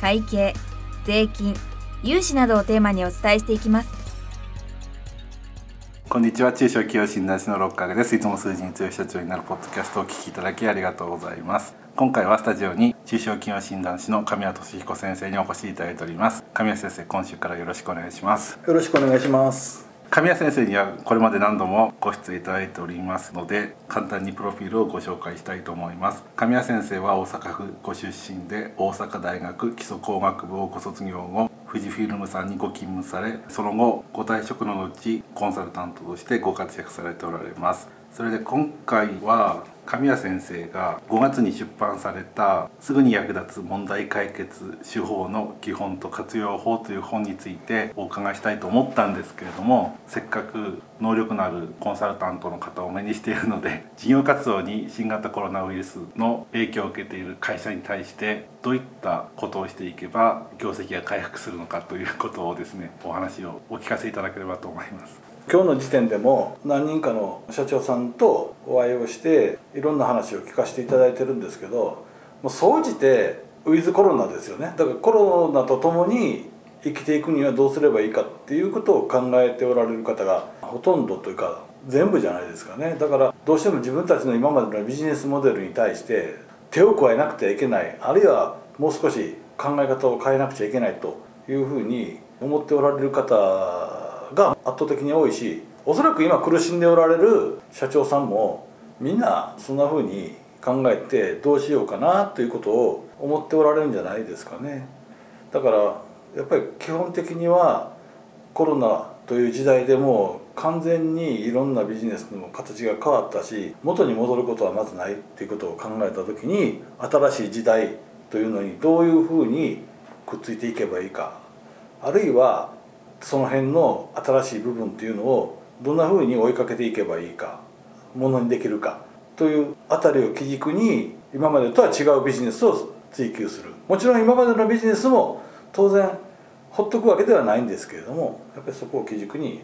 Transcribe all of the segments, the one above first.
会計税金融資などをテーマにお伝えしていきます。こんにちは。中小企業診断士の六角です。いつも数字に強い社長になるポッドキャストをお聞きいただきありがとうございます。今回はスタジオに中小企業診断士の神谷俊彦先生にお越しいただいております。神谷先生今週からよろしくお願いします。よろしくお願いします神谷先生にはこれまで何度もご出演いただいておりますので簡単にプロフィールをご紹介したいと思います。神谷先生は大阪府ご出身で大阪大学基礎工学部をご卒業後富士フィルムさんにご勤務されその後ご退職の後コンサルタントとしてご活躍されておられます。それで今回は神谷先生が5月に出版された「すぐに役立つ問題解決手法の基本と活用法」という本についてお伺いしたいと思ったんですけれどもせっかく能力のあるコンサルタントの方を目にしているので事業活動に新型コロナウイルスの影響を受けている会社に対してどういったことをしていけば業績が回復するのかということをですねお話をお聞かせいただければと思います。今日の時点でも何人かの社長さんとお会いをしていろんな話を聞かせていただいてるんですけどもう総じてウィズコロナですよね。だからコロナとともに生きていくにはどうすればいいかっていうことを考えておられる方がほとんどというか全部じゃないですかね。だからどうしても自分たちの今までのビジネスモデルに対して手を加えなくてはいけないあるいはもう少し考え方を変えなくちゃいけないというふうに思っておられる方が圧倒的に多いしおそらく今苦しんでおられる社長さんもみんなそんな風に考えてどうしようかなということを思っておられるんじゃないですかね。だからやっぱり基本的にはコロナという時代でも完全にいろんなビジネスの形が変わったし元に戻ることはまずないっていうことを考えた時に新しい時代というのにどういうふうにくっついていけばいいかあるいはその辺の新しい部分っていうのをどんなふうに追いかけていけばいいかものにできるかというあたりを基軸に今までとは違うビジネスを追求するもちろん今までのビジネスも当然ほっとくわけではないんですけれどもやっぱりそこを基軸に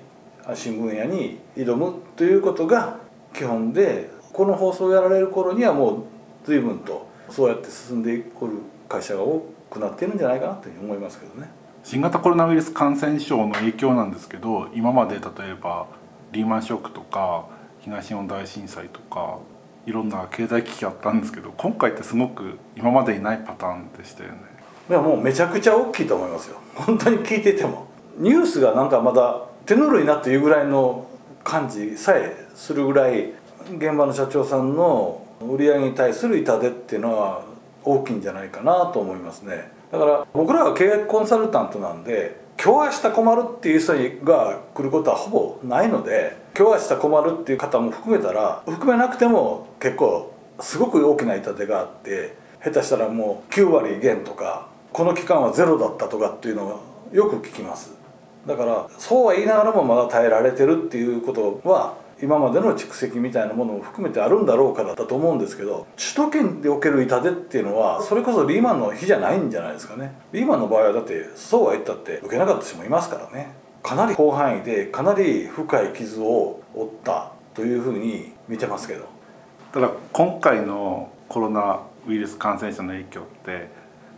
新分野に挑むということが基本でこの放送をやられる頃にはもう随分とそうやって進んでおる会社が多くなっているんじゃないかなというふうに思いますけどね。新型コロナウイルス感染症の影響なんですけど今まで例えばリーマンショックとか東日本大震災とかいろんな経済危機あったんですけど今回ってすごく今までにないパターンでしたよね。いやもうめちゃくちゃ大きいと思いますよ。本当に聞いてても。ニュースがなんかまだ手ぬるいなというぐらいの感じさえするぐらい現場の社長さんの売り上げに対する痛手っていうのは大きいんじゃないかなと思いますね。だから僕らは経営コンサルタントなんで今日明日困るっていう人が来ることはほぼないので今日明日困るっていう方も含めたら含めなくても結構すごく大きな痛手があって下手したらもう9割減とかこの期間はゼロだったとかっていうのがよく聞きます。だからそうは言いながらもまだ耐えられてるっていうことは今までの蓄積みたいなものも含めてあるんだろうかだと思うんですけど首都圏でおける痛手っていうのはそれこそリーマンの日じゃないんじゃないですかね。リーマンの場合はだってそうは言ったって受けなかった人もいますからね。かなり広範囲でかなり深い傷を負ったというふうに見てますけど。ただ今回のコロナウイルス感染者の影響って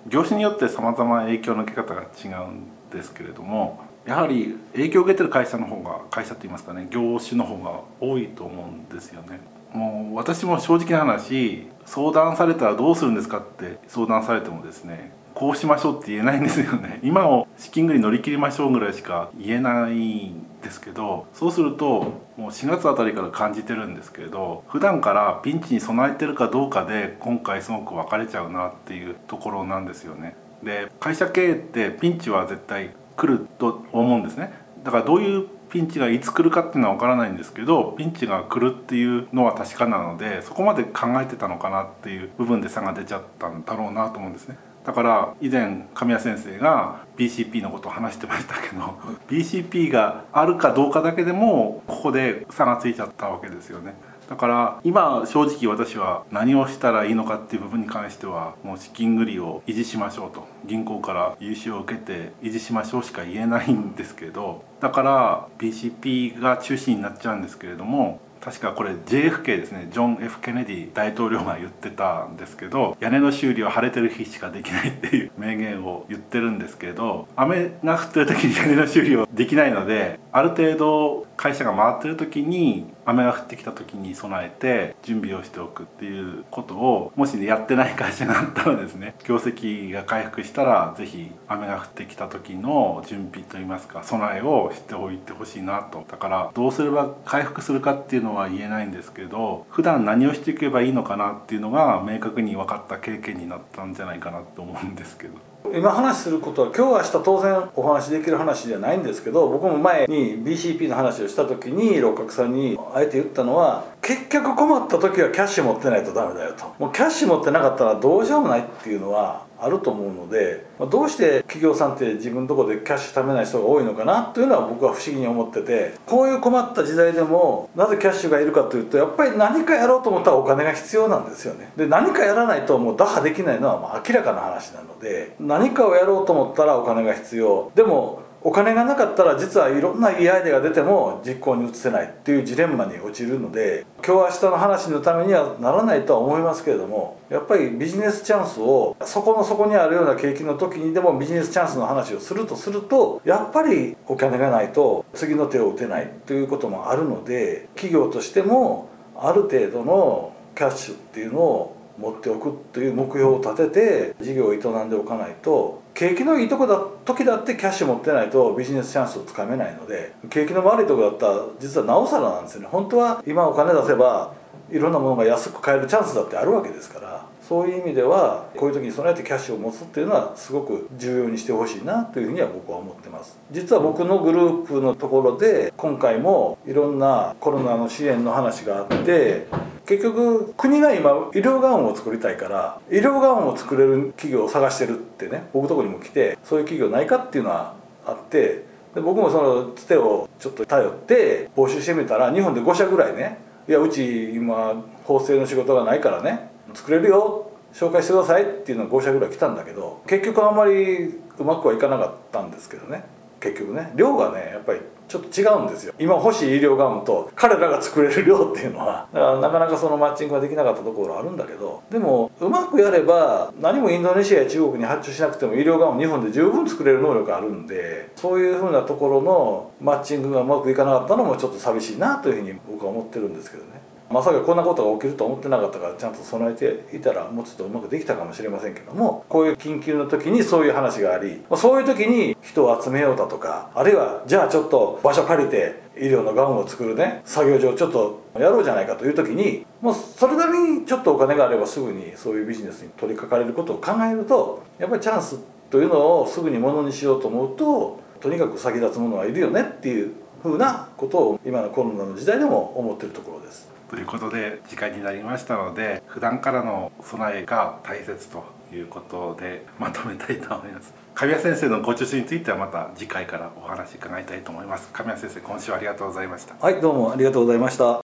業種によってさまざまな影響の受け方が違うんですけれどもやはり影響を受けてる会社の方が会社って言いますかね業種の方が多いと思うんですよね。もう私も正直な話相談されたらどうするんですかって相談されてもですねこうしましょうって言えないんですよね 今を資金繰り乗り切りましょうぐらいしか言えないんですけどそうするともう4月あたりから感じてるんですけれど普段からピンチに備えてるかどうかで今回すごく分かれちゃうなっていうところなんですよね。で会社経営ってピンチは絶対来ると思うんですねだからどういうピンチがいつ来るかっていうのは分からないんですけどピンチが来るっていうのは確かなのでそこまで考えてたのかなっていう部分で差が出ちゃったんだろうなと思うんですねだから以前神谷先生が BCP のことを話してましたけど BCP があるかどうかだけでもここで差がついちゃったわけですよね。だから今正直私は何をしたらいいのかっていう部分に関してはもう資金繰りを維持しましょうと。銀行から融資を受けて維持しましょうしか言えないんですけどだから BCP が中心になっちゃうんですけれども確かこれ JFK ですね。ジョン・ F・ ケネディ大統領が言ってたんですけど屋根の修理は晴れてる日しかできないっていう 名言を言ってるんですけど雨が降ってる時に屋根の修理をできないのである程度会社が回ってる時に雨が降ってきた時に備えて準備をしておくっていうことをもし、ね、やってない会社があったらですね業績が回復したら是非雨が降ってきた時の準備といいますか備えをしておいてほしいなとだからどうすれば回復するかっていうのは言えないんですけど普段何をしていけばいいのかなっていうのが明確に分かった経験になったんじゃないかなと思うんですけど。今話することは今日明日当然お話できる話じゃないんですけど僕も前に BCP の話をした時に六角さんにあえて言ったのは結局困った時はキャッシュ持ってないとダメだよと。もうキャッシュ持ってなかったらどうしようもないっていうのはあると思うのでどうして企業さんって自分のとこでキャッシュ貯めない人が多いのかなというのは僕は不思議に思っててこういう困った時代でもなぜキャッシュがいるかというとやっぱり何かやろうと思ったらお金が必要なんですよね。で何かやらないともう打破できないのはもう明らかな話なので何かをやろうと思ったらお金が必要。でもお金がなかったら実はいろんないいアイデアが出ても実行に移せないっていうジレンマに陥るので今日明日の話のためにはならないとは思いますけれどもやっぱりビジネスチャンスをそこの底にあるような景気の時にでもビジネスチャンスの話をするとするとやっぱりお金がないと次の手を打てないということもあるので企業としてもある程度のキャッシュっていうのを持っておくという目標を立てて事業を営んでおかないと景気のいいとこだ時だってキャッシュ持ってないとビジネスチャンスをつかめないので景気の悪いとこだったら実はなおさらなんですよね。本当は今お金出せばいろんなものが安く買えるチャンスだってあるわけですからそういう意味ではこういう時に備えてキャッシュを持つっていうのはすごく重要にしてほしいなというふうには僕は思ってます。実は僕のグループのところで今回もいろんなコロナの支援の話があって結局国が今医療ガウンを作りたいから医療ガウンを作れる企業を探してるってね僕とこにも来てそういう企業ないかっていうのはあってで僕もそのつてをちょっと頼って募集してみたら日本で5社ぐらいねいやうち今縫製の仕事がないからね作れるよ紹介してくださいっていうのが5社ぐらい来たんだけど結局あんまりうまくはいかなかったんですけどね。結局ね量がねやっぱりちょっと違うんですよ。今欲しい医療ガウンと彼らが作れる量っていうのはだからなかなかそのマッチングができなかったところあるんだけどでもうまくやれば何もインドネシアや中国に発注しなくても医療ガウン日本で十分作れる能力あるんでそういうふうなところのマッチングがうまくいかなかったのもちょっと寂しいなというふうに僕は思ってるんですけどね。まさかこんなことが起きると思ってなかったからちゃんと備えていたらもうちょっとうまくできたかもしれませんけどもこういう緊急の時にそういう話がありそういう時に人を集めようだとかあるいはじゃあちょっと場所借りて医療のがんを作るね作業所をちょっとやろうじゃないかという時にもうそれなりにちょっとお金があればすぐにそういうビジネスに取り掛かれることを考えるとやっぱりチャンスというのをすぐにものにしようと思うととにかく先立つものはいるよねっていうふうなことを今のコロナの時代でも思ってるところです。ということで時間になりましたので普段からの備えが大切ということでまとめたいと思います。神谷先生のご著書についてはまた次回からお話伺いたいと思います。神谷先生今週はありがとうございました。はいどうもありがとうございました。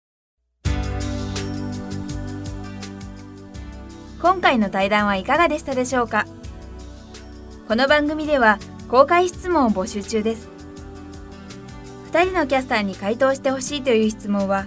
今回の対談はいかがでしたでしょうか？この番組では公開質問を募集中です。2人のキャスターに回答してほしいという質問は